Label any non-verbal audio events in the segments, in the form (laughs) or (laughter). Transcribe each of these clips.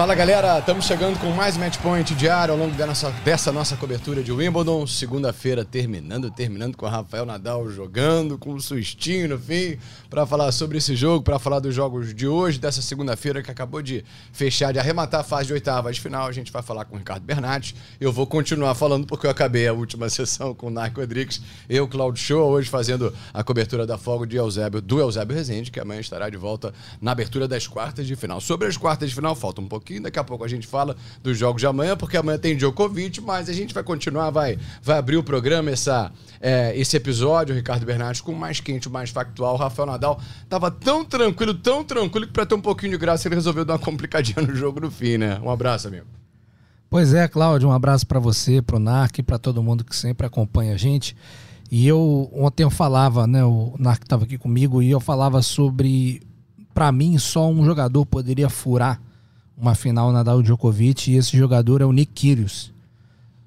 Fala galera, estamos chegando com mais Match Point diário ao longo da nossa, dessa nossa cobertura de Wimbledon. Segunda-feira terminando, terminando com o Rafael Nadal jogando, com um sustinho no fim, para falar sobre esse jogo, para falar dos jogos de hoje, dessa segunda-feira que acabou de fechar, de arrematar a fase de oitavas de final. A gente vai falar com o Ricardo Bernardes. Eu vou continuar falando porque eu acabei a última (laughs) sessão com o Narco Rodrigues, eu, Claudio Show, hoje fazendo a cobertura da folga de Eusébio, do Eusébio Rezende, que amanhã estará de volta na abertura das quartas de final. Sobre as quartas de final, falta um pouquinho pouquinho. Daqui a pouco a gente fala dos jogos de amanhã, porque amanhã tem Djokovic, mas a gente vai continuar, vai, vai abrir o programa, essa, é, esse episódio, Ricardo Bernardes, com mais quente, mais factual. O Rafael Nadal tava tão tranquilo, tão tranquilo, que para ter um pouquinho de graça ele resolveu dar uma complicadinha no jogo no fim, né? Um abraço, amigo. Pois é, Cláudio, um abraço para você, pro Narc, para todo mundo que sempre acompanha a gente. E eu ontem eu falava, né, o Narc estava aqui comigo e eu falava sobre para mim só um jogador poderia furar uma final Nadal Djokovic e esse jogador é o Nick Kyrgios.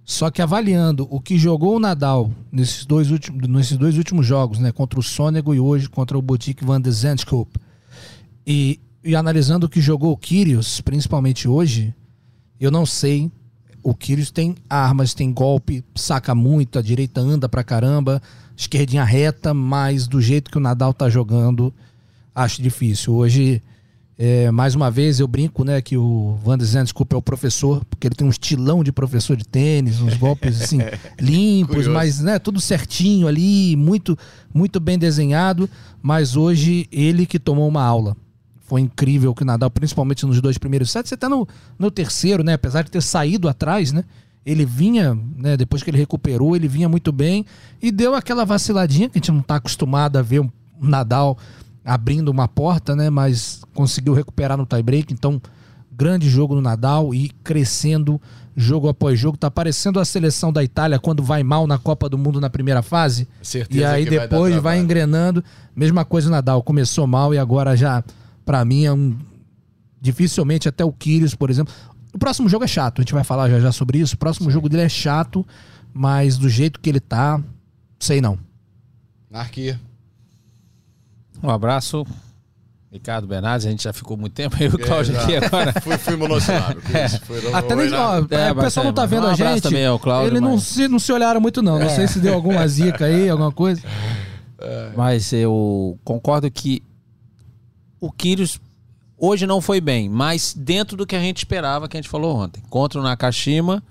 Só que avaliando o que jogou o Nadal nesses dois últimos, nesses dois últimos jogos, né, contra o Sonego e hoje contra o Boutique van de Zandskop, e, e analisando o que jogou o Kyrgios, principalmente hoje, eu não sei. O Kyrgios tem armas, tem golpe, saca muito, a direita anda pra caramba, esquerdinha reta, mas do jeito que o Nadal tá jogando, acho difícil. Hoje é, mais uma vez eu brinco, né, que o Van Zandt, desculpa, é o professor, porque ele tem um estilão de professor de tênis, uns golpes assim (laughs) limpos, mas né, tudo certinho ali, muito muito bem desenhado, mas hoje ele que tomou uma aula. Foi incrível que o Nadal, principalmente nos dois primeiros sets, você tá no, no terceiro, né, apesar de ter saído atrás, né? Ele vinha, né, depois que ele recuperou, ele vinha muito bem e deu aquela vaciladinha que a gente não está acostumado a ver um Nadal abrindo uma porta, né? Mas conseguiu recuperar no tie-break. Então, grande jogo no Nadal e crescendo jogo após jogo. Tá parecendo a seleção da Itália quando vai mal na Copa do Mundo na primeira fase. Certeza e aí depois vai, vai engrenando. Mesma coisa o Nadal. Começou mal e agora já, para mim, é um. Dificilmente até o Kyrgios, por exemplo. O próximo jogo é chato, a gente vai falar já já sobre isso. O próximo Sim. jogo dele é chato, mas do jeito que ele tá, sei não. Narquia. Um abraço. Ricardo Bernardes, a gente já ficou muito tempo aí, o é, Cláudio aqui agora. fui, fui. É. Até nem, ó, é, o pessoal não tá vendo um a gente. Também ao Cláudio, ele mas... não, se, não se olharam muito, não. Não é. sei se deu alguma zica aí, (laughs) alguma coisa. É. Mas eu concordo que o Kyrgios hoje não foi bem, mas dentro do que a gente esperava, que a gente falou ontem. Contra o Nakashima,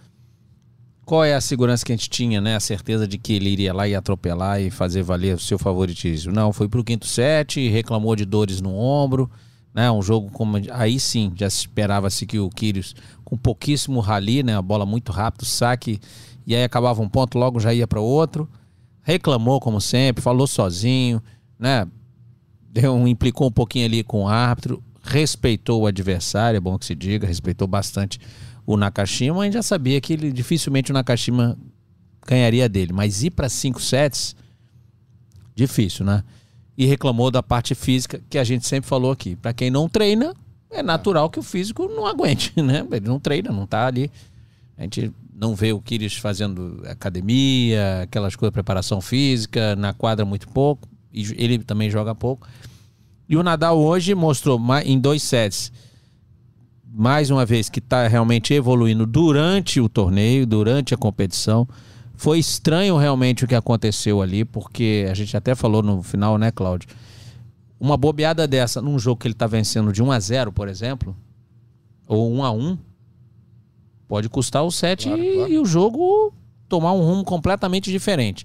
qual é a segurança que a gente tinha, né? A certeza de que ele iria lá e atropelar e fazer valer o seu favoritismo. Não, foi pro quinto set, reclamou de dores no ombro, né? Um jogo como aí sim, já se esperava-se que o Kyrgios com pouquíssimo rally, né? A bola muito rápido, saque e aí acabava um ponto, logo já ia para outro. Reclamou como sempre, falou sozinho, né? Deu implicou um pouquinho ali com o árbitro, respeitou o adversário, é bom que se diga, respeitou bastante o Nakashima, a gente já sabia que ele dificilmente o Nakashima ganharia dele. Mas ir para cinco sets, difícil, né? E reclamou da parte física, que a gente sempre falou aqui. Para quem não treina, é natural que o físico não aguente, (laughs) né? Ele não treina, não tá ali. A gente não vê o Kyrgios fazendo academia, aquelas coisas, preparação física, na quadra muito pouco. E ele também joga pouco. E o Nadal hoje mostrou em dois sets mais uma vez, que está realmente evoluindo durante o torneio, durante a competição. Foi estranho realmente o que aconteceu ali, porque a gente até falou no final, né, Cláudio? Uma bobeada dessa num jogo que ele está vencendo de 1 a 0 por exemplo, ou 1 a 1 pode custar o 7 claro, e, claro. e o jogo tomar um rumo completamente diferente.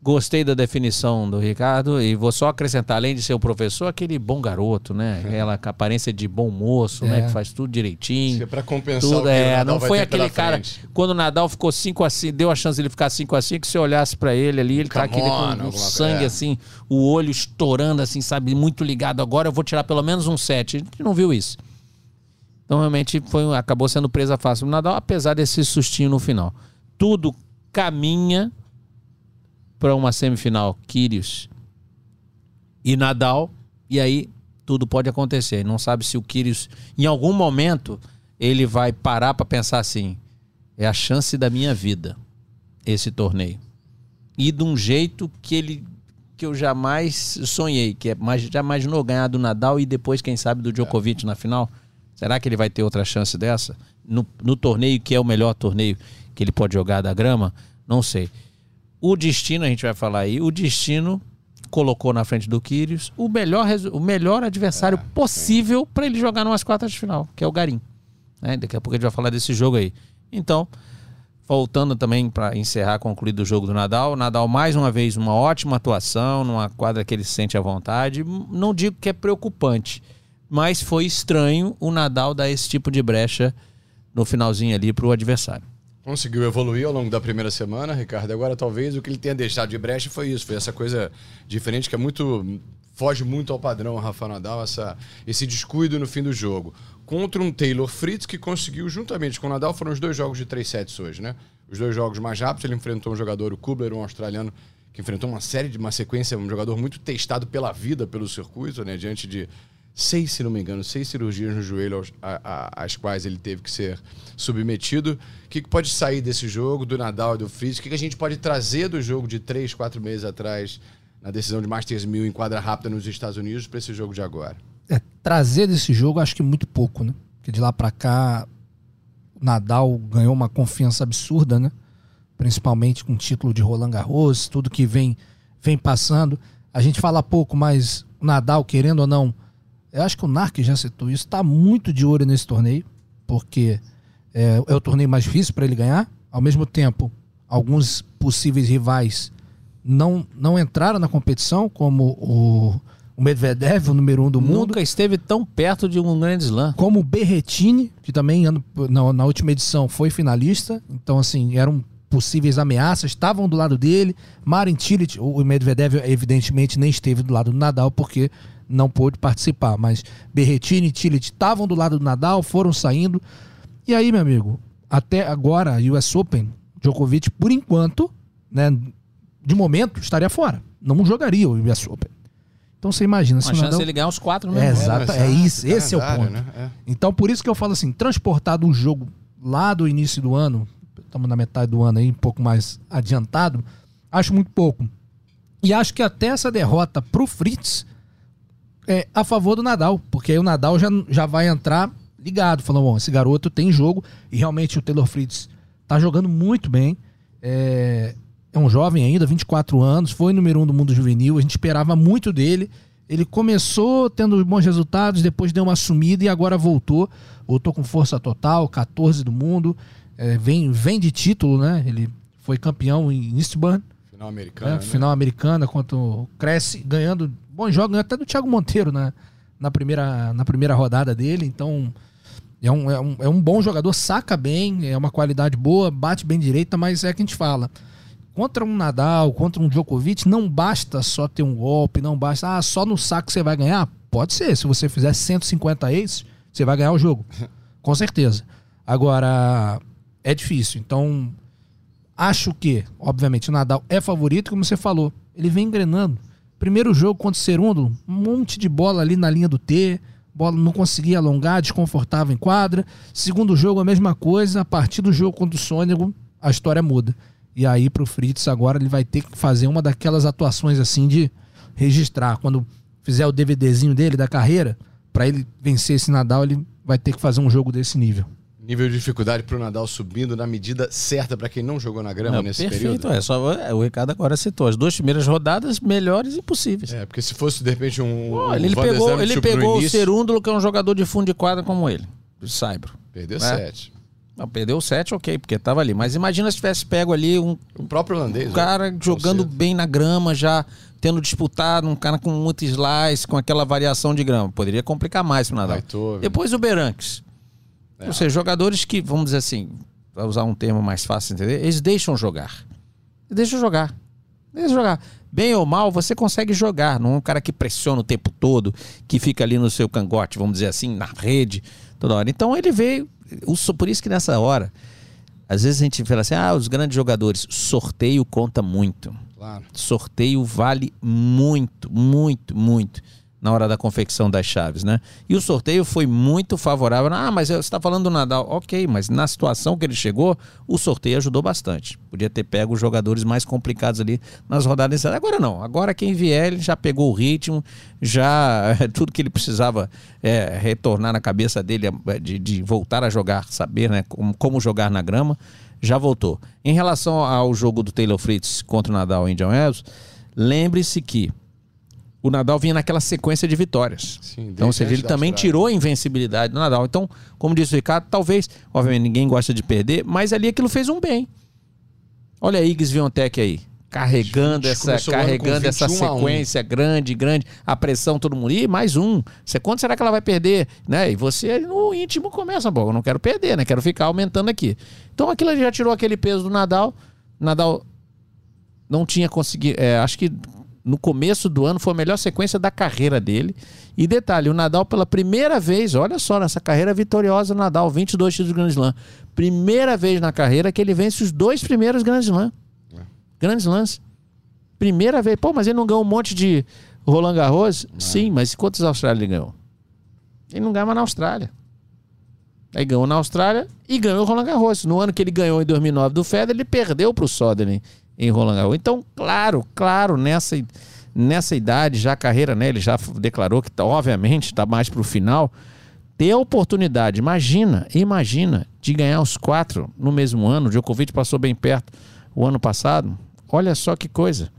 Gostei da definição do Ricardo e vou só acrescentar, além de ser o professor, aquele bom garoto, né? Aquela aparência de bom moço, né? é. né? Que faz tudo direitinho. É para compensar tudo, é, não foi aquele cara quando o Nadal ficou 5 a 5, deu a chance de ele ficar 5 a 5, que você olhasse para ele ali, ele Come tá aquele on, com o sangue é. assim, o olho estourando assim, sabe, muito ligado. Agora eu vou tirar pelo menos um 7. A gente não viu isso. Então realmente foi, acabou sendo presa fácil o Nadal, apesar desse sustinho no final. tudo caminha para uma semifinal Kyrgios e Nadal, e aí tudo pode acontecer. Não sabe se o Kyrgios, em algum momento, ele vai parar para pensar assim: é a chance da minha vida esse torneio. E de um jeito que ele que eu jamais sonhei, que é mais, já imaginou ganhar do Nadal e depois, quem sabe, do Djokovic é. na final? Será que ele vai ter outra chance dessa? No, no torneio que é o melhor torneio que ele pode jogar da grama? Não sei. O destino, a gente vai falar aí, o destino colocou na frente do Kyrgios o melhor, o melhor adversário é, possível para ele jogar numas quartas de final, que é o Garim. Né? Daqui a pouco a gente vai falar desse jogo aí. Então, voltando também para encerrar, concluído o jogo do Nadal. Nadal, mais uma vez, uma ótima atuação, numa quadra que ele se sente à vontade. Não digo que é preocupante, mas foi estranho o Nadal dar esse tipo de brecha no finalzinho ali para o adversário. Conseguiu evoluir ao longo da primeira semana, Ricardo. Agora, talvez o que ele tenha deixado de brecha foi isso, foi essa coisa diferente que é muito foge muito ao padrão Rafa Nadal, essa, esse descuido no fim do jogo. Contra um Taylor Fritz que conseguiu, juntamente com o Nadal, foram os dois jogos de três sets hoje, né? Os dois jogos mais rápidos, ele enfrentou um jogador, o Kubler, um australiano, que enfrentou uma série de uma sequência, um jogador muito testado pela vida, pelo circuito, né? Diante de seis, se não me engano, seis cirurgias no joelho às quais ele teve que ser submetido. O que, que pode sair desse jogo, do Nadal e do Fritz? O que, que a gente pode trazer do jogo de três, quatro meses atrás na decisão de Masters 1000 em quadra rápida nos Estados Unidos para esse jogo de agora? É, trazer desse jogo acho que muito pouco, né? Porque de lá para cá o Nadal ganhou uma confiança absurda, né? Principalmente com o título de Roland Garros, tudo que vem vem passando. A gente fala pouco, mas o Nadal, querendo ou não, eu acho que o Narc já citou isso, está muito de olho nesse torneio, porque é, é o torneio mais difícil para ele ganhar. Ao mesmo tempo, alguns possíveis rivais não, não entraram na competição, como o, o Medvedev, o número um do mundo. Nunca esteve tão perto de um grande slam. Como o Berretini, que também na, na última edição foi finalista. Então, assim, eram possíveis ameaças, estavam do lado dele. Marin Cilic, o Medvedev evidentemente nem esteve do lado do Nadal porque não pôde participar, mas Berretini e Cilic estavam do lado do Nadal, foram saindo. E aí, meu amigo, até agora, US Open, Djokovic, por enquanto, né, de momento, estaria fora. Não jogaria o US Open. Então você imagina. Uma chance de ele ganhar os quatro, né? É, exato, é, é isso, esse é o ponto. Né? É. Então por isso que eu falo assim, transportado um jogo lá do início do ano, estamos na metade do ano aí, um pouco mais adiantado, acho muito pouco. E acho que até essa derrota pro Fritz é a favor do Nadal, porque aí o Nadal já, já vai entrar ligado, falando, bom, esse garoto tem jogo, e realmente o Taylor Fritz tá jogando muito bem. É, é um jovem ainda, 24 anos, foi número um do mundo juvenil, a gente esperava muito dele. Ele começou tendo bons resultados, depois deu uma sumida e agora voltou. Voltou com força total, 14 do mundo. É, vem, vem de título, né? Ele foi campeão em Eastbourne. Final americana. Né? Final americana, quanto cresce, ganhando bons jogos, ganhou até do Thiago Monteiro né? na, primeira, na primeira rodada dele. Então, é um, é, um, é um bom jogador, saca bem, é uma qualidade boa, bate bem direita, mas é que a gente fala contra um Nadal, contra um Djokovic, não basta só ter um golpe, não basta, ah, só no saco você vai ganhar. Pode ser, se você fizer 150 aces, você vai ganhar o jogo. Com certeza. Agora, é difícil. Então, acho que, obviamente, o Nadal é favorito, como você falou. Ele vem engrenando. Primeiro jogo contra o Cerundo, um monte de bola ali na linha do T, bola não conseguia alongar, desconfortável em quadra. Segundo jogo, a mesma coisa. A partir do jogo contra o Sônego, a história muda. E aí pro Fritz agora ele vai ter que fazer uma daquelas atuações assim de registrar. Quando fizer o DVDzinho dele da carreira, para ele vencer esse Nadal, ele vai ter que fazer um jogo desse nível. Nível de dificuldade para o Nadal subindo na medida certa para quem não jogou na grama não, nesse perfeito, período. É, só, é, o Ricardo agora citou as duas primeiras rodadas melhores e possíveis. É, porque se fosse de repente um. Pô, ele, pegou, ele pegou o Cerúndulo, que é um jogador de fundo de quadra como ele, de Saibro. Perdeu né? sete. Não, perdeu o set, ok, porque tava ali. Mas imagina se tivesse pego ali um. O próprio holandês. Um cara né? jogando bem na grama, já tendo disputado, um cara com muito slice, com aquela variação de grama. Poderia complicar mais pro Nadal. Depois o Beranques. É. Ou seja, jogadores que, vamos dizer assim, para usar um termo mais fácil de entender, eles deixam jogar. Eles deixam jogar. Deixa jogar. Bem ou mal, você consegue jogar. Não é um cara que pressiona o tempo todo, que fica ali no seu cangote, vamos dizer assim, na rede, toda hora. Então ele veio, por isso que nessa hora, Às vezes a gente fala assim, ah, os grandes jogadores, sorteio conta muito. Claro. Sorteio vale muito, muito, muito na hora da confecção das chaves, né? E o sorteio foi muito favorável. Ah, mas você está falando do Nadal. Ok, mas na situação que ele chegou, o sorteio ajudou bastante. Podia ter pego os jogadores mais complicados ali nas rodadas. Agora não. Agora quem vier, ele já pegou o ritmo, já (laughs) tudo que ele precisava é, retornar na cabeça dele é, de, de, voltar a jogar, saber né, como, como jogar na grama, já voltou. Em relação ao jogo do Taylor Fritz contra o Nadal e Indian Wells, lembre-se que o Nadal vinha naquela sequência de vitórias. Sim, então, ou seja, ele também tirou a invencibilidade do Nadal. Então, como disse o Ricardo, talvez, obviamente ninguém gosta de perder, mas ali aquilo fez um bem. Olha a Iggs Viontech aí, carregando essa, carregando essa sequência grande, grande, a pressão todo mundo. Ih, mais um. Você quanto será que ela vai perder, né? E você no íntimo começa, bom, eu não quero perder, né? Quero ficar aumentando aqui. Então aquilo já tirou aquele peso do Nadal. Nadal não tinha conseguido, é, acho que no começo do ano foi a melhor sequência da carreira dele. E detalhe, o Nadal pela primeira vez, olha só, nessa carreira vitoriosa, Nadal, 22 títulos de Grand Slam. Primeira vez na carreira que ele vence os dois primeiros Grand Slam. É. Grand Slams. Primeira vez. Pô, mas ele não ganhou um monte de Roland Garros? Sim, mas quantos Austrália ele ganhou? Ele não ganhava na Austrália. Aí ganhou na Austrália e ganhou o Roland Garros. No ano que ele ganhou em 2009 do Federer, ele perdeu para o Soderling em Roland Garros. Então, claro, claro, nessa, nessa idade, já a carreira, né? Ele já declarou que, tá, obviamente, está mais para o final. Ter a oportunidade, imagina, imagina, de ganhar os quatro no mesmo ano. O Djokovic passou bem perto o ano passado. Olha só que coisa.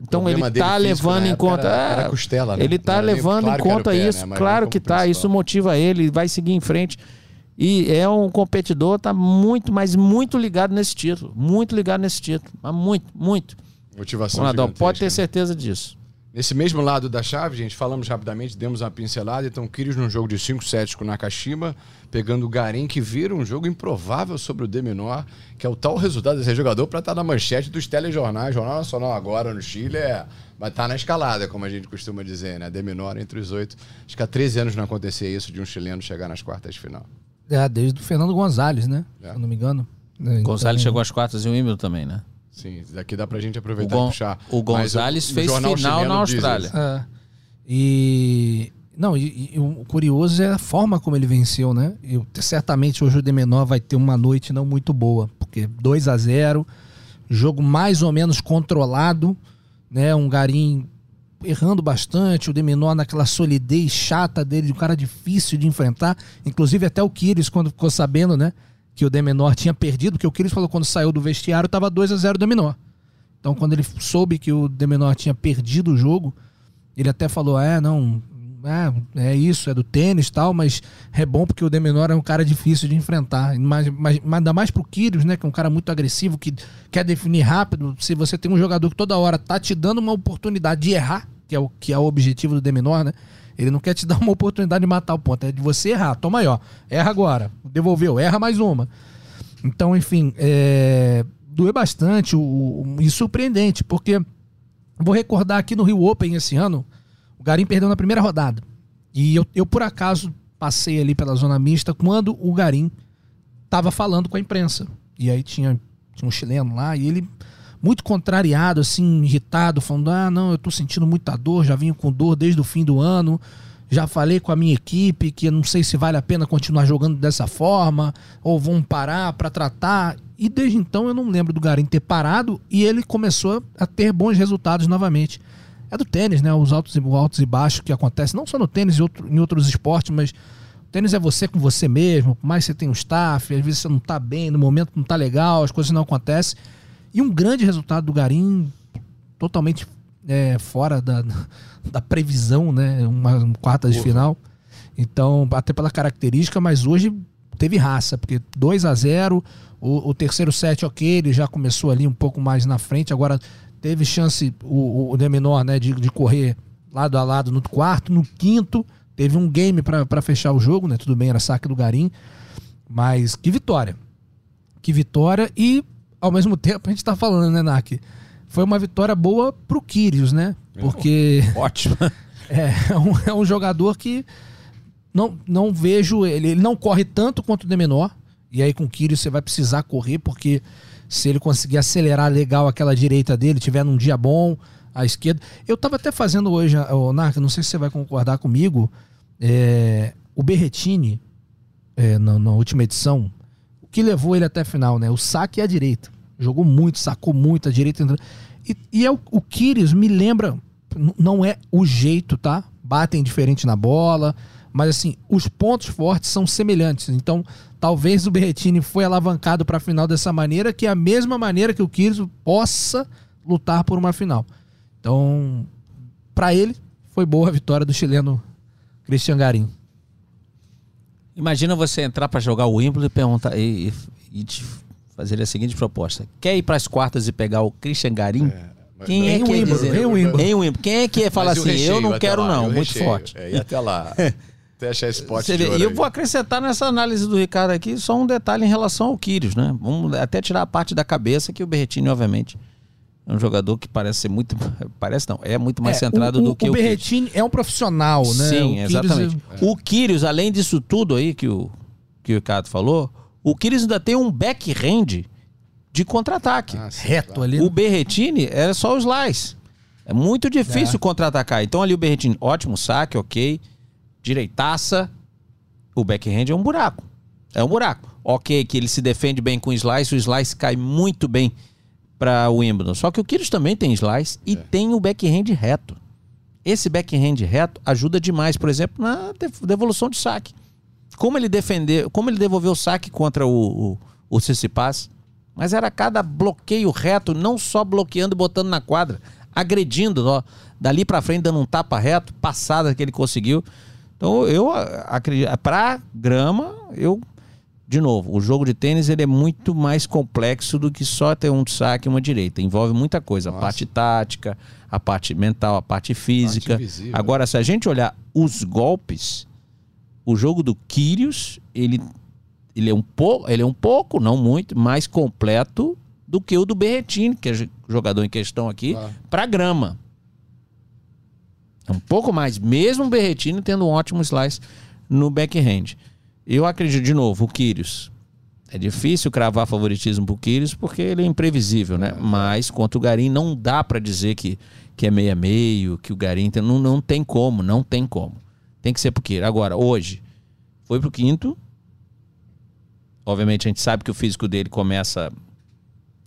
Então ele está levando em conta. Era, era costela, né? Ele está levando claro em conta pé, isso. Né? Claro que está. Isso motiva ele, vai seguir em frente. E é um competidor, tá muito, mas muito ligado nesse título. Muito ligado nesse título. Mas muito, muito. Motivação. Nadal, pode ter certeza disso. Nesse mesmo lado da chave, gente, falamos rapidamente, demos uma pincelada. Então, Kyrgios num jogo de 5 sets com Nakashima, pegando o Garim, que vira um jogo improvável sobre o D menor, que é o tal resultado desse jogador para estar tá na manchete dos telejornais. Jornal Nacional agora no Chile é, vai estar tá na escalada, como a gente costuma dizer, né? D menor entre os oito. Acho que há 13 anos não acontecia isso de um chileno chegar nas quartas de final. É, desde o Fernando Gonzalez, né? É. Se eu não me engano. Então... Gonzalez chegou às quartas e o Wimbledon também, né? Sim, daqui dá pra gente aproveitar Gon... e puxar. O Gonzalez o, fez o final na Austrália. É. E. Não, e, e, o curioso é a forma como ele venceu, né? E certamente hoje o de menor vai ter uma noite não muito boa, porque 2 a 0 jogo mais ou menos controlado, né? Um Garim errando bastante, o Demenor naquela solidez chata dele, de um cara difícil de enfrentar. Inclusive até o Kyrgios, quando ficou sabendo, né, que o Demenor tinha perdido, porque o Kyrgios falou quando saiu do vestiário estava 2 a 0 o Demenor. Então quando ele soube que o Demenor tinha perdido o jogo, ele até falou: "É, não, é, é isso, é do tênis tal, mas é bom porque o Demenor é um cara difícil de enfrentar. Mas, mas, mas ainda mais pro Kyrgios, né? Que é um cara muito agressivo, que quer definir rápido. Se você tem um jogador que toda hora tá te dando uma oportunidade de errar, que é o, que é o objetivo do Demenor, né? Ele não quer te (laughs) dar uma oportunidade de matar o ponto, é de você errar. Toma aí, ó. Erra agora. Devolveu, erra mais uma. Então, enfim, é... doeu bastante o, e surpreendente, porque vou recordar aqui no Rio Open esse ano, o Garim perdeu na primeira rodada. E eu, eu por acaso, passei ali pela zona mista quando o Garim estava falando com a imprensa. E aí tinha, tinha um chileno lá e ele muito contrariado, assim, irritado, falando: ah, não, eu tô sentindo muita dor, já vinha com dor desde o fim do ano. Já falei com a minha equipe que não sei se vale a pena continuar jogando dessa forma, ou vão parar para tratar. E desde então eu não lembro do Garim ter parado e ele começou a ter bons resultados novamente. É do tênis, né? Os altos e, altos e baixos que acontecem, não só no tênis e outro, em outros esportes, mas tênis é você com você mesmo, por mais que você tenha um staff, às vezes você não tá bem, no momento não tá legal, as coisas não acontecem. E um grande resultado do Garim, totalmente é, fora da, da previsão, né? Uma, uma quarta de final. Então, até pela característica, mas hoje teve raça, porque 2 a 0 o, o, terceiro set, ok, ele já começou ali um pouco mais na frente, agora teve chance o, o, menor né, de, de correr lado a lado no quarto, no quinto, teve um game para fechar o jogo, né? Tudo bem, era saque do Garim, mas que vitória. Que vitória e ao mesmo tempo, a gente tá falando, né, Nak? Foi uma vitória boa pro Kyrgios, né? Porque. (laughs) Ótimo. (laughs) É, é, um, é um jogador que não, não vejo. Ele, ele não corre tanto quanto o de menor. E aí com o Kyrgios você vai precisar correr, porque se ele conseguir acelerar legal aquela direita dele, tiver num dia bom, a esquerda. Eu tava até fazendo hoje, o Narca, não sei se você vai concordar comigo, é, o Berretini, é, na, na, última edição, que levou ele até a final, né? O saque e a direita. Jogou muito, sacou muito, a direita. E, e é o, o Kyrgios me lembra, não é o jeito, tá? Batem diferente na bola, mas assim, os pontos fortes são semelhantes. Então, talvez o Berretini foi alavancado para a final dessa maneira, que é a mesma maneira que o Kyrgios possa lutar por uma final. Então, para ele, foi boa a vitória do chileno Christian Garim. Imagina você entrar para jogar o Wimbledon e perguntar e, e, te fazer a seguinte proposta: quer ir para as quartas e pegar o Christian Garim? É, Quem é que ia dizer? Em Wimbledon. Quem é que ia falar assim? Eu não quero não, muito recheio. forte. É, e até lá. (laughs) até achar esse pote E eu vou acrescentar nessa análise do Ricardo aqui só um detalhe em relação ao Quírios, né? Vamos até tirar a parte da cabeça que o Berretini, obviamente, é um jogador que parece ser muito. (laughs) Parece não, é muito mais é, centrado o, do que o. O Berretini é um profissional, né? Sim, o exatamente. É... O Kyrgios, além disso tudo aí que o, que o Ricardo falou, o Kyrgios ainda tem um backhand de contra-ataque. Ah, Reto claro. ali. O Berretini era só os slice. É muito difícil é. contra-atacar. Então ali o Berretini, ótimo saque, ok. Direitaça. O backhand é um buraco. É um buraco. Ok, que ele se defende bem com o slice, o slice cai muito bem para o Wimbledon. Só que o Kyrgios também tem slice e é. tem o backhand reto. Esse backhand reto ajuda demais, por exemplo, na devolução de saque. Como ele defendeu, como ele devolveu o saque contra o, o, o Tsitsipas, mas era cada bloqueio reto, não só bloqueando e botando na quadra, agredindo, ó, dali para frente dando um tapa reto, passada que ele conseguiu. Então eu acredito, para grama, eu de novo, o jogo de tênis ele é muito mais complexo do que só ter um saque e uma direita. Envolve muita coisa, Nossa. a parte tática, a parte mental, a parte física. Parte Agora, se a gente olhar os golpes, o jogo do Kyrios, ele, ele, é um pouco, ele é um pouco, não muito, mais completo do que o do Berretini, que é o jogador em questão aqui, ah. para grama. É um pouco mais, mesmo o Berretini tendo um ótimo slice no backhand. Eu acredito, de novo, o Quírios. É difícil cravar favoritismo pro Quírios porque ele é imprevisível, né? Mas contra o Garim não dá para dizer que, que é meio a meio, que o Garim tem, não, não tem como, não tem como. Tem que ser pro Quírios. Agora, hoje, foi pro quinto. Obviamente a gente sabe que o físico dele começa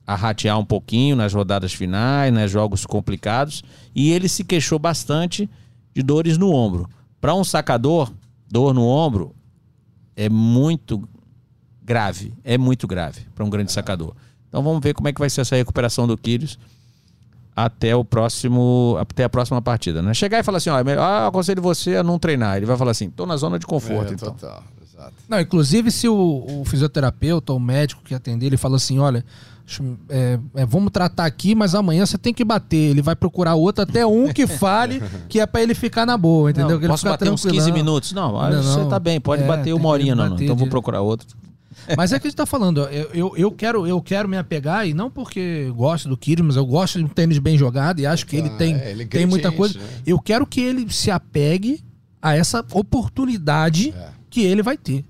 a ratear um pouquinho nas rodadas finais, né, jogos complicados, e ele se queixou bastante de dores no ombro. Para um sacador, dor no ombro é muito grave. É muito grave para um grande sacador. Então vamos ver como é que vai ser essa recuperação do Kyrgios até o próximo até a próxima partida, né? Chegar e falar assim, ó, ah, aconselho você a não treinar. Ele vai falar assim, tô na zona de conforto, é, então. Total, exato. Não, inclusive se o, o fisioterapeuta ou o médico que atender ele fala assim, olha, é, é, vamos tratar aqui, mas amanhã você tem que bater. Ele vai procurar outro, até um que (laughs) fale, que é para ele ficar na boa, entendeu? Não, posso bater uns 15 minutos? Não, não, você tá bem, pode é, bater uma horinha, não, não. Então vou procurar outro. Mas é que a gente tá falando, eu, eu, eu, quero, eu quero me apegar, e não porque gosto do Kyrgios, mas eu gosto de um tênis bem jogado e acho que ele tem, é, ele tem muita coisa. Né? Eu quero que ele se apegue a essa oportunidade é. que ele vai ter.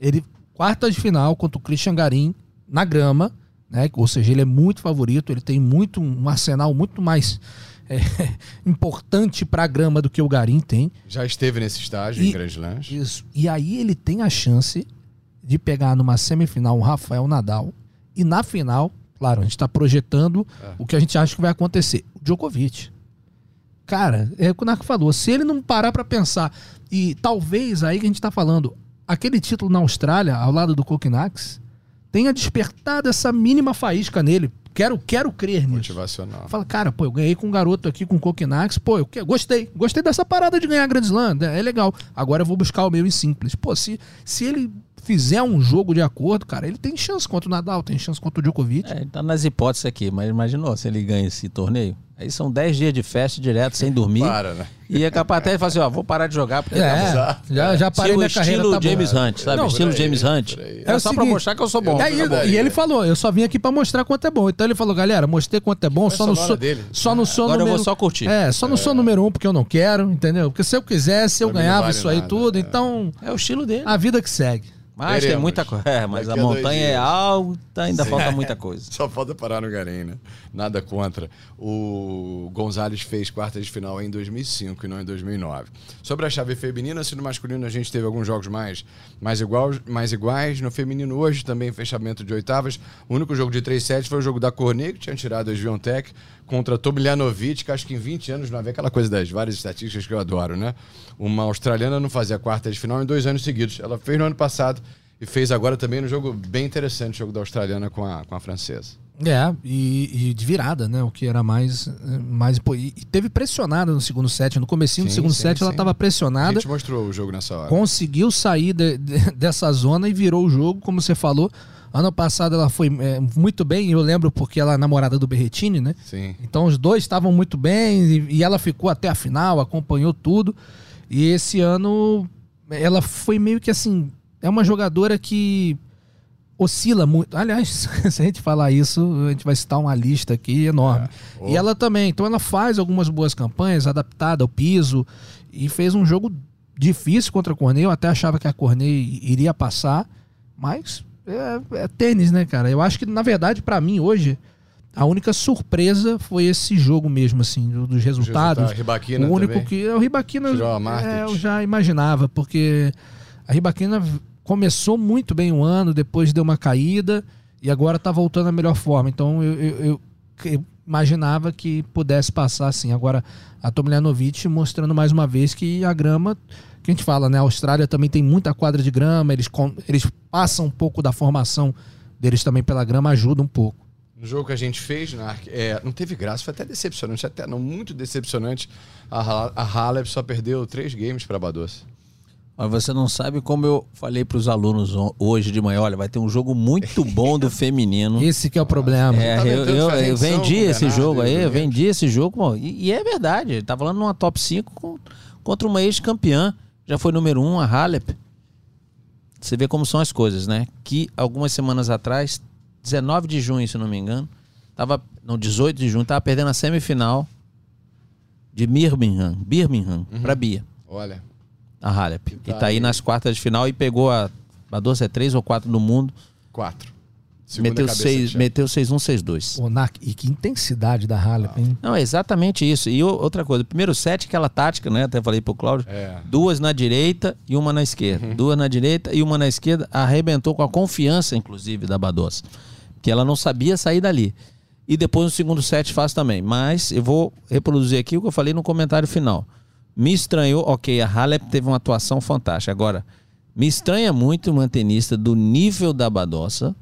Ele, quarta de final contra o Christian Garim, na grama, né? Ou seja, ele é muito favorito, ele tem muito um arsenal muito mais é, (laughs) importante para a grama do que o Garim tem. Já esteve nesse estágio e, em Grand Slams. Isso. E aí ele tem a chance de pegar numa semifinal o Rafael Nadal e na final, claro, a gente está projetando é. o que a gente acha que vai acontecer. O Djokovic. Cara, é o que o Narco falou. Se ele não parar para pensar, e talvez aí que a gente está falando, aquele título na Austrália, ao lado do Kokinax, tenha despertado essa mínima faísca nele. Quero, quero crer nisso. Motivacional. Fala, cara, pô, eu ganhei com um garoto aqui com o Kokinax, pô, eu gostei. Gostei dessa parada de ganhar Grand Slam, né? é legal. Agora eu vou buscar o meu em simples. Pô, se, se ele fizer um jogo de acordo, cara, ele tem chance contra o Nadal, tem chance contra o Djokovic. É, ele tá nas hipóteses aqui, mas imaginou se ele ganha esse torneio? Aí são 10 dias de festa direto, sem dormir. Para, né? E é capaz até de falar assim, ó, vou parar de jogar porque é, tá já, já parei minha carreira, estilo tá James Hunt, sabe? Não, estilo aí, James Hunt. É, é só seguinte, pra mostrar que eu sou bom. É, e, e ele falou, eu só vim aqui pra mostrar quanto é bom. Então ele falou, galera, mostrei quanto é bom, só no, sou, só no sou Agora número... eu vou só curtir. É, só no sou número um porque eu não quero, entendeu? Porque se eu quisesse, eu ganhava vale isso aí nada, tudo. É. Então... É o estilo dele. A vida que segue. Mas tem Veremos. muita coisa. É, mas Daqui a montanha é alta, ainda falta (laughs) muita coisa. Só falta parar no Garim, né? Nada contra. O Gonzalez fez quartas de final em 2005 e não em 2009. Sobre a chave feminina, se no masculino a gente teve alguns jogos mais, mais, iguais, mais iguais. No feminino hoje também fechamento de oitavas. O único jogo de 3 sets foi o jogo da Cornet, que tinha tirado a Sviontek contra Tomiljanovic, que acho que em 20 anos não havia aquela coisa das várias estatísticas que eu adoro, né? Uma australiana não fazia quarta de final em dois anos seguidos. Ela fez no ano passado e fez agora também no jogo bem interessante, o jogo da australiana com a, com a francesa. É, e, e de virada, né? O que era mais. mais e teve pressionada no segundo set. No comecinho do Sim, segundo sim, set, ela sim. estava A pressionada. gente mostrou o jogo nessa hora. conseguiu sair de- de- dessa zona e virou o jogo, como você falou. Ano passado ela foi é, muito bem, eu lembro porque ela é namorada do Berretini, né? Sim. Então os dois estavam muito bem e, e ela ficou até a final, acompanhou tudo. E esse ano ela foi meio que assim, é uma jogadora que oscila muito. Aliás, (laughs) se a gente falar isso, a gente vai citar uma lista aqui enorme. É. E ela também, então ela faz algumas boas campanhas, adaptada ao piso e fez um jogo difícil contra a Cornet. Eu até achava que a Cornet iria passar, mas é, é tênis, né, cara? Eu acho que na verdade para mim hoje a única surpresa foi esse jogo mesmo, assim, do- dos resultados. Ribaquina o único também. que o Ribaquina é, eu já imaginava, porque a Ribaquina começou muito bem o ano, depois deu uma caída e agora tá voltando à melhor forma. Então eu, eu- eu- eu imaginava que pudesse passar assim. Agora a Tomljanovic mostrando mais uma vez que a grama que a gente fala, né? A Austrália também tem muita quadra de grama, eles, eles passam um pouco da formação deles também pela grama, ajuda um pouco. No jogo que a gente fez, na Arc- é, não teve graça, foi até decepcionante, até não muito decepcionante. A, Ha- a Halep só perdeu três games para Badosa. Mas você não sabe como eu falei para os alunos hoje de manhã, olha, vai ter um jogo muito bom do (laughs) feminino. Esse que é o problema. É, Tá eu, eu- eu vendi esse Bernardo jogo aí, eu vendi esse jogo, pô, e, e é verdade, ele tá falando numa top 5 com- contra uma ex-campeã, já foi número 1, um, a Halep. Você vê como são as coisas, né? Que algumas semanas atrás, 19 de junho, se não me engano, tava, não, 18 de junho, tava perdendo a semifinal de Birmingham, Birmingham, pra Bia, Olha, a Halep. tá e tá aí aí. nas quartas de final e pegou a, a 12 é 3 ou 4 no mundo, quatro. Segunda meteu cabeça 6, de chave. meteu 6-1, 6-2. Ô, Nak, e que intensidade da Halep, hein? Não, é exatamente isso. E outra coisa, o primeiro set, aquela tática, né? Até falei pro Cláudio. É. Duas na direita e uma na esquerda. Duas na direita e uma na esquerda. Arrebentou com a confiança, inclusive, da Badosa. Que ela não sabia sair dali. E depois no segundo set faz também. Mas eu vou reproduzir aqui o que eu falei no comentário final. Me estranhou, ok, a Halep teve uma atuação fantástica. Agora, me estranha muito uma tenista do nível da Badosa,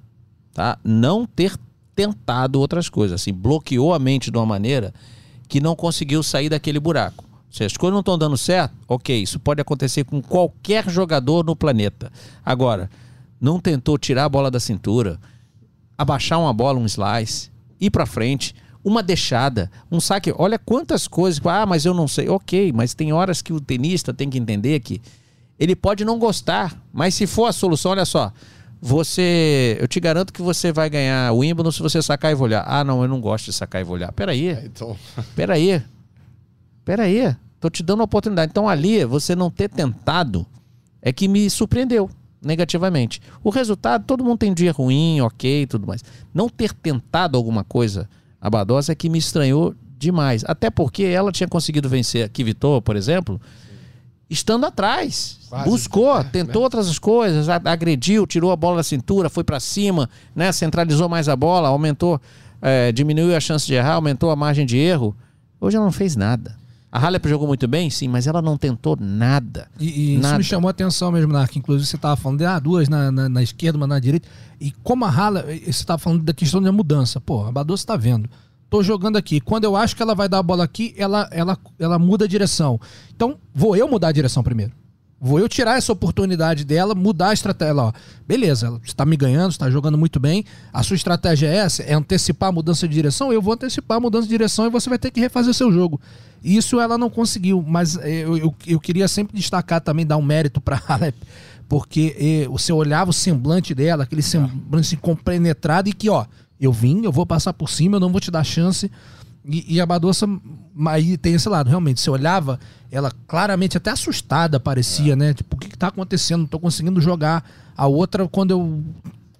tá? Não ter tentado outras coisas, assim, bloqueou a mente de uma maneira que não conseguiu sair daquele buraco. Se as coisas não estão dando certo, ok, isso pode acontecer com qualquer jogador no planeta. Agora, não tentou tirar a bola da cintura, abaixar uma bola, um slice, ir pra frente, uma deixada, um saque. Olha quantas coisas. Ah, mas eu não sei. Ok, mas tem horas que o tenista tem que entender que ele pode não gostar, mas se for a solução, olha só. Você, eu te garanto que você vai ganhar o Wimbledon se você sacar e volhar. Ah, não, eu não gosto de sacar e volhar. Peraí, Então, (laughs) peraí. Peraí. Tô te dando uma oportunidade. Então ali, você não ter tentado é que me surpreendeu negativamente. O resultado, todo mundo tem dia ruim, ok, tudo mais. Não ter tentado alguma coisa, a Badosa é que me estranhou demais. Até porque ela tinha conseguido vencer aqui Vitor, por exemplo, estando atrás. Quase. Buscou, É, tentou outras coisas, a- agrediu, tirou a bola da cintura, foi pra cima, né? Centralizou mais a bola, aumentou, eh, diminuiu a chance de errar, aumentou a margem de erro. Hoje ela não fez nada. A Halep jogou muito bem, sim, mas ela não tentou nada. E, e isso Nada. me chamou a atenção mesmo, Nark. Inclusive, você estava falando de ah, duas na, na, na esquerda, uma na direita. E como a Hala, você estava falando da questão da mudança. Pô, a Badosa está vendo. Tô jogando aqui. Quando eu acho que ela vai dar a bola aqui, ela, ela, ela muda a direção. Então, vou eu mudar a direção primeiro. Vou eu tirar essa oportunidade dela, mudar a estratégia. Ela, ó, beleza, ela está me ganhando, está jogando muito bem. A sua estratégia é essa? É antecipar a mudança de direção? Eu vou antecipar a mudança de direção e você vai ter que refazer seu jogo. Isso ela não conseguiu, mas eh, eu, eu, eu queria sempre destacar também, dar um mérito para Halep, (laughs) porque eh, você olhava o semblante dela, aquele semblante compenetrado e que, ó, eu vim, eu vou passar por cima, eu não vou te dar chance. E, e a Badoça, aí tem esse lado, realmente. Você olhava, ela claramente até assustada parecia, é. né? Tipo, o que, que tá acontecendo? Não tô conseguindo jogar. A outra, quando eu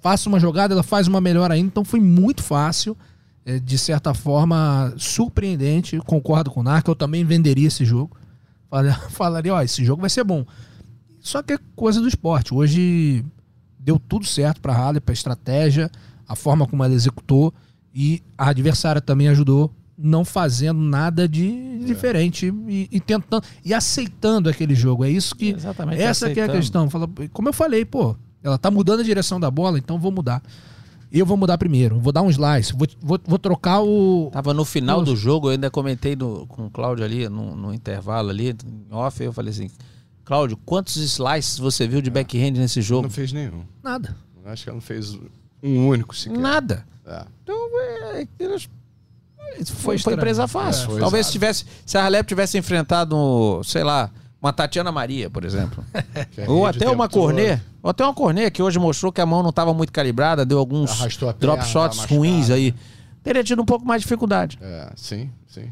faço uma jogada, ela faz uma melhor ainda. Então foi muito fácil, é, de certa forma, surpreendente. Concordo com o Narco, eu também venderia esse jogo. Falaria, (laughs) ó, esse jogo vai ser bom. Só que é coisa do esporte. Hoje deu tudo certo para a Halep, a estratégia, a forma como ela executou e a adversária também ajudou, não fazendo nada de diferente é. e, e, tentando e aceitando aquele jogo. É isso que Exatamente, essa aceitando. que é a questão. Fala, como eu falei, pô, ela tá mudando a direção da bola, então vou mudar. Eu vou mudar primeiro, vou dar um slice, vou, vou, vou trocar o. Tava no final do jogo, eu ainda comentei no, com o Cláudio ali, no, no intervalo ali, off, eu falei assim: Cláudio, quantos slices você viu de é. backhand nesse jogo? Não fez nenhum. Nada. Acho que ela não fez um único sequer. Nada. É. Então, é, foi, foi presa fácil. É, Talvez se tivesse, se a Halep tivesse enfrentado, sei lá, uma Tatiana Maria, por exemplo. (laughs) ou até uma Cornet. Ou até uma Cornet, que hoje mostrou que a mão não estava muito calibrada, deu alguns drop shots ruins aí. Teria tido um pouco mais de dificuldade. É, sim, sim.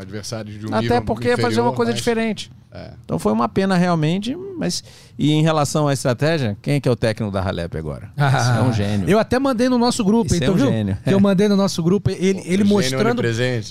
Um adversário de um Até porque ia fazer uma coisa mas... diferente. É. Então foi uma pena realmente, mas e em relação à estratégia, quem é que é o técnico da Halep agora? Ah, é um gênio. Eu até mandei no nosso grupo, então é um viu? Gênio. Que eu mandei no nosso grupo, ele, ele mostrando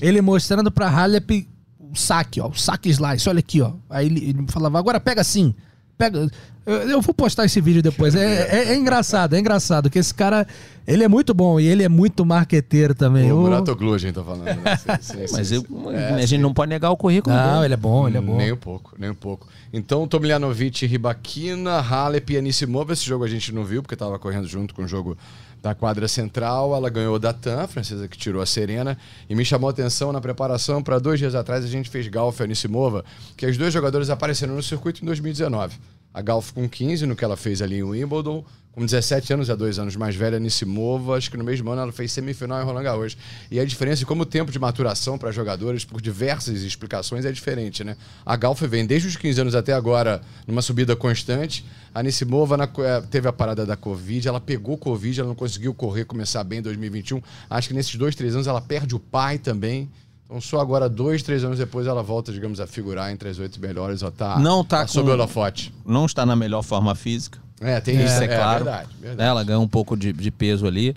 ele mostrando para Halep o saque, ó, o saque slice, olha aqui, ó. Aí ele, ele falava: "Agora pega assim". Pega. Eu, vou postar esse vídeo depois. É, é, é, engraçado, é engraçado. Que esse cara, ele é muito bom e ele é muito marqueteiro também. O Muratoglu, a gente tá falando. Né? (laughs) Sim, sim, Mas eu, é, a gente não pode negar o currículo Não, dele. ele é bom, ele é bom. Nem um pouco, nem um pouco. Então, Tomljanovic, Ribaquina, Halep e Anisimova. Esse jogo a gente não viu, porque tava correndo junto com o jogo da quadra central. Ela ganhou da TAM, a francesa que tirou a Serena. E me chamou a atenção na preparação para dois dias atrás a gente fez Galf e Anisimova, que os dois jogadores apareceram no circuito em 2019. A Galf com 15, no que ela fez ali em Wimbledon. Com 17 anos, é dois anos mais velha, Nissimova. Acho que no mesmo ano ela fez semifinal em Roland Garros. E a diferença, como o tempo de maturação para jogadores, por diversas explicações, é diferente, né? A Galf vem desde os 15 anos até agora numa subida constante. A Nissimova na, eh, teve a parada da Covid, ela pegou Covid, ela não conseguiu correr, começar bem em 2021. Acho que nesses dois, três anos ela perde o pai também. Então, só agora, dois, três anos depois, ela volta, digamos, a figurar entre as oito melhores. Ó, tá, não tá, tá com, sob o holofote. Não está na melhor forma física. É, tem isso, é, é, claro. Verdade, verdade. Ela ganhou um pouco de, de peso ali.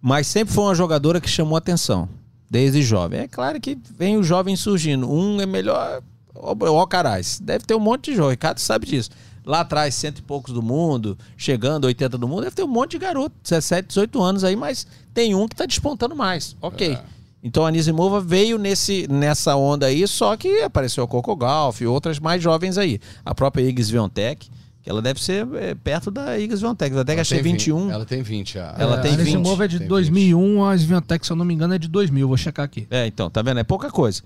Mas sempre foi uma jogadora que chamou atenção, desde jovem. É claro que vem o jovem surgindo. Um é melhor. Ó, carais. Deve ter um monte de jovem. Ricardo sabe disso. Lá atrás, cento e poucos do mundo, chegando 80 do mundo, deve ter um monte de garoto, 17, 18 anos aí, mas tem um que está despontando mais. Ok. É. Então a Nisimova veio nesse, nessa onda aí, só que apareceu a Coco Golf e outras mais jovens aí. A própria Iggs Viontech, que ela deve ser é, perto da Iggs Viontech. A Viontech achei 21. Ela tem 20. A... Ela é, tem a 20. A Nisimova é de tem 2001, 20. a Viontech, se eu não me engano, é de 2000. Vou checar aqui. É, então, tá vendo? É pouca coisa.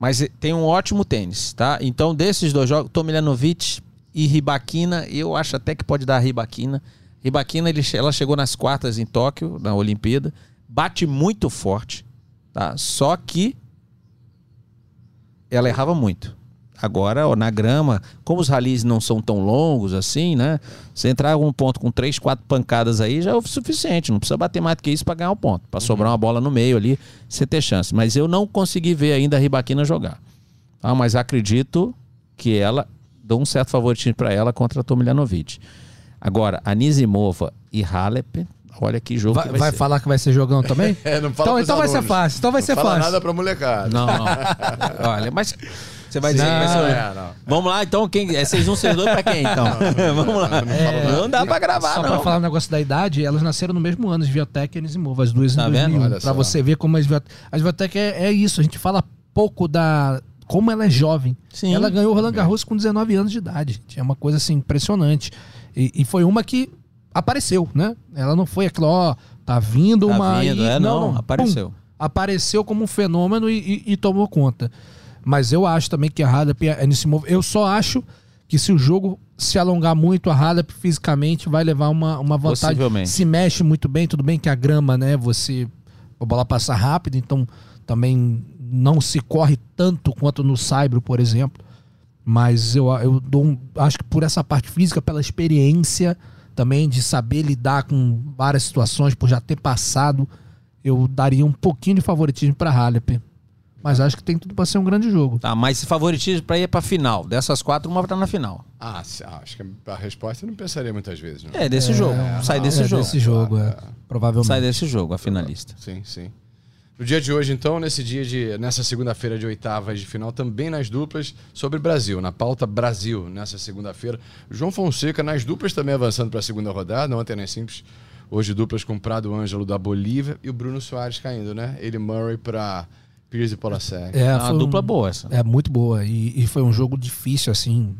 Mas tem um ótimo tênis, tá? Então, desses dois jogos, Tomilanovic e Ribaquina, eu acho até que pode dar a Ribaquina. Ribaquina, ele, ela chegou nas quartas em Tóquio, na Olimpíada. Bate muito forte Tá? Só que ela errava muito. Agora, ó, na grama, como os ralis não são tão longos assim, né? Você entrar em algum ponto com três, quatro pancadas aí já é o suficiente. Não precisa bater mais do que isso para ganhar o um ponto. Para uhum. sobrar uma bola no meio ali, você ter chance. Mas eu não consegui ver ainda a Ribaquina jogar. Tá? Mas acredito que ela dou um certo favoritismo para ela contra a Tomilhanovic. Agora, a Nizimova e Halep Olha que jogo vai, que vai, vai falar que vai ser jogão também? (laughs) é, não fala então então vai ser fácil. Então vai não ser fala fácil. nada pra molecada. Não, não. (laughs) Olha, mas você vai dizer que vai ser. É, não. Vamos lá, então. Quem, é 6 1 6 2 pra quem, então? (laughs) Vamos lá. Não, é, não dá pra gravar, só não. Só pra falar um negócio da idade, elas nasceram no mesmo ano, as Viotec e a Nisimova, as duas tá em 2001. Vendo? Pra você ver como as Viotec... As Viotec é, é isso, a gente fala pouco da... Como ela é jovem. Sim. Ela ganhou o Roland Garros com 19 anos de idade. É uma coisa assim impressionante. E, e foi uma que apareceu, né? Ela não foi aquilo, ó, Tá vindo tá uma. Vindo, é, não, não, apareceu. Pum, apareceu como um fenômeno e, e, e, tomou conta. Mas eu acho também que a Halep é nesse movimento. Eu só acho que se o jogo se alongar muito, a Halep fisicamente vai levar uma, uma vantagem. Se mexe muito bem, tudo bem que a grama, né? Você. A bola passa rápido, então também não se corre tanto quanto no Saibro, por exemplo. Mas eu, eu dou acho que por essa parte física, pela experiência, também de saber lidar com várias situações, por já ter passado. eu daria um pouquinho de favoritismo para Halep. Mas acho que tem tudo para ser um grande jogo. Tá, mas se favoritismo para ir para final. Dessas quatro, uma vai estar na final. Ah, acho que a resposta eu não pensaria muitas vezes. Não. É, desse é, jogo. Sai desse é, jogo. Desse jogo, é. Provavelmente. Sai desse jogo, a finalista. Sim, sim. No dia de hoje, então, nesse dia de. nessa segunda-feira de oitavas de final, também nas duplas, sobre Brasil, na pauta Brasil, nessa segunda-feira. João Fonseca nas duplas também avançando para a segunda rodada, ontem não é simples. Hoje duplas com Prado Ângelo da Bolívia e o Bruno Soares caindo, né? Ele Murray para Pierce e Polasek. É, uma dupla um, boa essa. É muito boa. E, e, foi um jogo difícil, assim.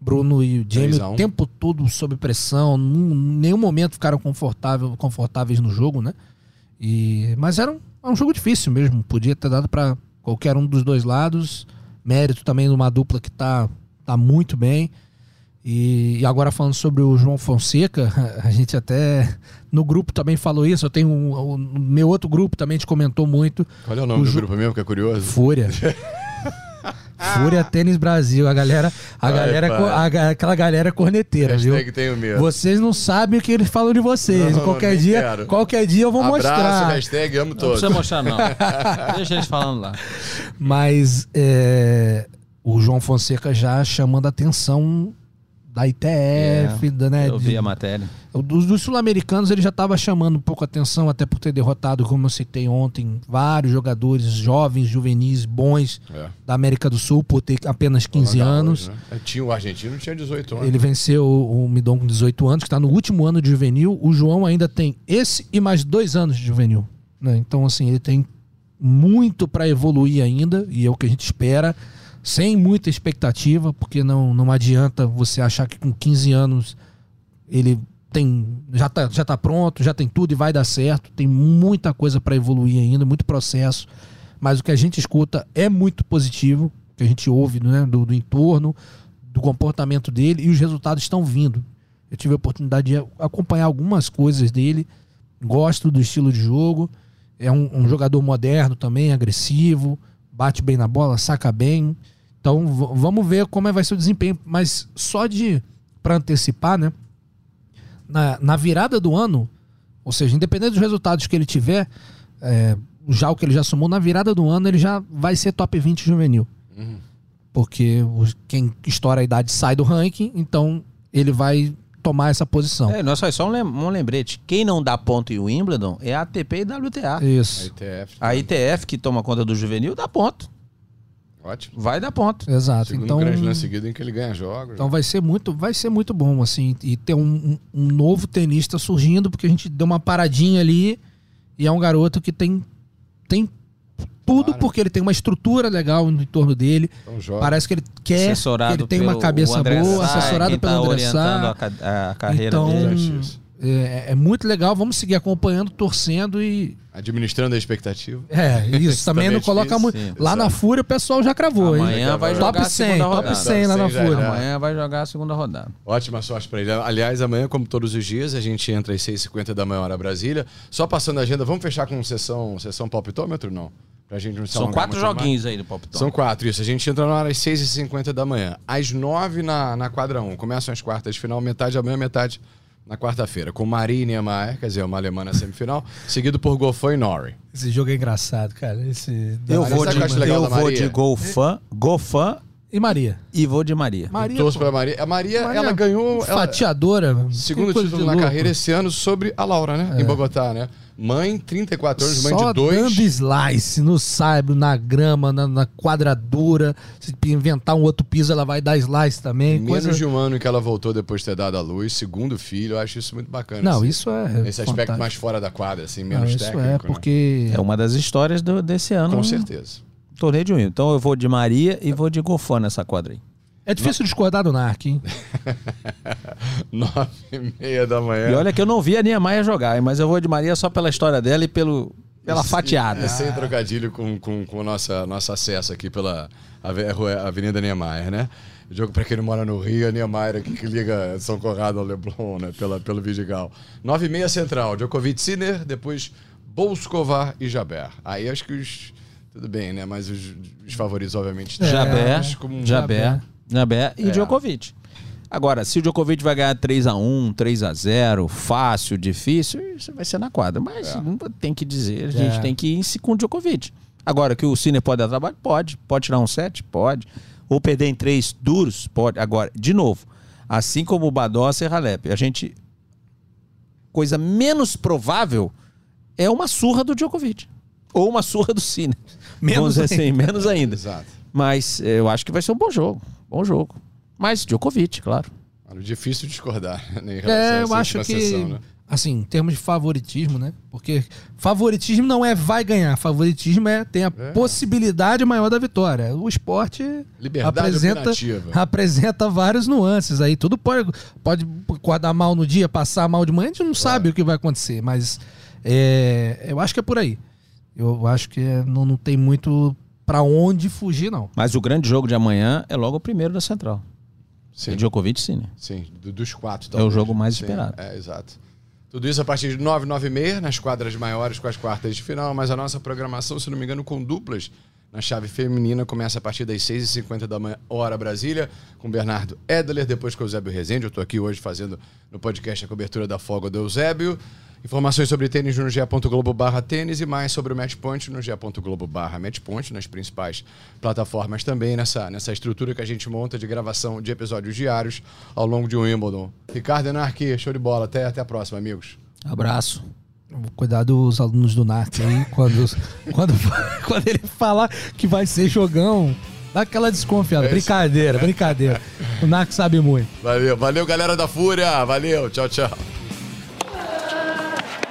Bruno e o Jamie o tempo todo sob pressão, em nenhum momento ficaram confortável, confortáveis no jogo, né? E, mas era um, era um jogo difícil mesmo. Podia ter dado para qualquer um dos dois lados. Mérito também numa dupla que tá, tá muito bem. E, e, agora falando sobre o João Fonseca, (laughs) a gente até no grupo também falou isso. Eu tenho um, um meu outro grupo também te comentou muito. Qual é o nome o do grupo mesmo que é curioso? Fúria. (laughs) Fúria Tênis Brasil, a galera, a Ai, galera, a, aquela galera corneteira, Hashtag viu? Tenho medo. Vocês não sabem o que eles falam de vocês. Não, qualquer dia, quero. qualquer dia eu vou Abraço, mostrar. Hashtag amo todos. Não precisa mostrar não. (laughs) Deixa eles falando lá. Mas é, o João Fonseca já chamando a atenção da ITF, é, da, né? Eu vi a matéria. Dos, dos sul-americanos ele já estava chamando um pouco a atenção, até por ter derrotado, como eu citei ontem, vários jogadores jovens, juvenis, bons é. da América do Sul, por ter apenas 15 anos. Hoje, né? Tinha o argentino, tinha 18 anos. Ele venceu o, o Midon com 18 anos, que está no último ano de juvenil. O João ainda tem esse e mais dois anos de juvenil. Né? Então, assim, ele tem muito para evoluir ainda, e é o que a gente espera sem muita expectativa, porque não, não adianta você achar que com 15 anos ele tem já tá, já tá pronto, já tem tudo e vai dar certo. Tem muita coisa para evoluir ainda, muito processo. Mas o que a gente escuta é muito positivo, que a gente ouve né, do, do entorno, do comportamento dele e os resultados estão vindo. Eu tive a oportunidade de acompanhar algumas coisas dele, gosto do estilo de jogo. É um, um jogador moderno também, agressivo, bate bem na bola, saca bem. Então vamos ver como é vai ser o desempenho. Mas só de para antecipar, né? Na, na, virada do ano, ou seja, independente dos resultados que ele tiver, é, já o que ele já somou, na virada do ano ele já vai ser top 20 juvenil. Uhum. Porque quem estoura a idade sai do ranking, então ele vai tomar essa posição. É, nós só um lembrete. Quem não dá ponto em Wimbledon é a ATP e a WTA. Isso. A ITF, a ITF que toma conta do juvenil dá ponto. Ótimo. Vai dar ponto. Exato. Segundo então, grande lance seguido em que ele ganha jogos. Então né? vai ser muito, vai ser muito bom assim e ter um, um, novo tenista surgindo porque a gente deu uma paradinha ali e é um garoto que tem tem tudo claro. porque ele tem uma estrutura legal no entorno dele. Então, Parece que ele quer, que ele tem uma cabeça boa, assessorado pelo tá André Sá. A, a, carreira então, dele. É, é, muito legal, vamos seguir acompanhando, torcendo e. Administrando a expectativa. É, isso. também, não é coloca muito. Lá exato. na Fúria o pessoal já cravou, Amanhã hein? vai jogar top 100, top 100 lá na Fúria. Amanhã vai jogar a segunda rodada. Ótima sorte para ele. Aliás, amanhã, como todos os dias, a gente entra às 6h50 da manhã, hora Brasília. Só passando a agenda, vamos fechar com sessão, sessão palpitômetro? Não. Pra gente não São quatro joguinhos mais. aí do palpitômetro. São quatro, isso. A gente entra na hora às 6h50 da manhã. Às 9 na, na quadra 1. Começam as quartas de final, metade amanhã, metade na quarta-feira, com Maria e Niemeyer, quer dizer, uma alemã na semifinal, seguido por Goffin e Norrie. Esse jogo é engraçado, cara. Esse... Eu vou de, eu vou de Goffin, Goffin e Maria. E vou de Maria. Maria Torço pela Maria. A Maria, Maria ela ganhou... Fatiadora. Ela, segundo título na louco. carreira esse ano sobre a Laura, né? É. Em Bogotá, né? Mãe, 34 anos, mãe Só de dois. dando slice no saibro, na grama, na, na, quadradura. Se inventar um outro piso, ela vai dar slice também. Menos coisa... de um ano que ela voltou depois de ter dado a luz, segundo filho, eu acho isso muito bacana. Não, assim. isso é. Esse fantástico. aspecto mais fora da quadra, assim, menos Não, isso técnico. É, porque. Né? É uma das histórias do, desse ano. Com certeza. Torneio de um. Então eu vou de Maria e vou de Gofã nessa quadra aí. É difícil no... discordar do Narc, hein? (laughs) Nove e meia da manhã. E olha que eu não vi a Niemeyer jogar, mas eu vou de Maria só pela história dela e pelo, pela Esse, fatiada. É sem trocadilho com, com, com o nosso, acesso aqui pela Avenida Niemeyer, né? Jogo para quem não mora no Rio, a Niemeyer aqui que liga São Conrado ao Leblon, né? Pela, pelo Vidigal. Nove e meia central, Djokovic Sinner, depois Bolskovar e Jaber. Aí acho que os... Tudo bem, né? Mas os, os favoritos, obviamente... É, Jaber, como um Jaber. Jaber e é. Djokovic. Agora, se o Djokovic vai ganhar 3x1, 3x0, fácil, difícil, isso vai ser na quadra. Mas é. tem que dizer, a gente é. tem que ir com o Djokovic. Agora, que o Cine pode dar trabalho? Pode. Pode tirar um set? Pode. Ou perder em três duros? Pode. Agora, de novo, assim como o Badosa e Halep, a gente. Coisa menos provável é uma surra do Djokovic. Ou uma surra do Cine. Menos assim, menos ainda. Exato. Mas eu acho que vai ser um bom jogo. Bom jogo. Mas Djokovic, claro. Difícil discordar né, em relação é, eu acho que, sessão, né? assim, em termos de favoritismo, né? Porque favoritismo não é vai ganhar, favoritismo é tem a é. possibilidade maior da vitória. O esporte Liberdade apresenta, apresenta vários nuances aí. Tudo pode, pode acordar mal no dia, passar mal de manhã, a gente não claro. sabe o que vai acontecer, mas é, eu acho que é por aí. Eu acho que não, não tem muito para onde fugir, não. Mas o grande jogo de amanhã é logo o primeiro da Central. Sim. É Djokovic, sim, né? Sim, dos quatro. Talvez. É o jogo mais esperado. é, exato. Tudo isso a partir de 9, 9 e meia, nas quadras maiores com as quartas de final, mas a nossa programação, se não me engano, com duplas na chave feminina, começa a partir das 6h50 da manhã, hora Brasília, com Bernardo Edler, depois com o Eusébio Rezende. Eu estou aqui hoje fazendo no podcast a cobertura da folga do Eusébio. Informações sobre tênis no ge.globo barra tênis e mais sobre o Matchpoint no ge.globo barra Matchpoint, nas principais plataformas também, nessa, nessa estrutura que a gente monta de gravação de episódios diários ao longo de Wimbledon. Ricardo Enarque, show de bola. Até, até a próxima, amigos. Abraço. Vou cuidar dos alunos do NARC aí, (laughs) quando, quando, quando ele falar que vai ser jogão, dá aquela desconfiada. É brincadeira, brincadeira. O NARC sabe muito. Valeu, valeu, galera da Fúria. Valeu, tchau, tchau.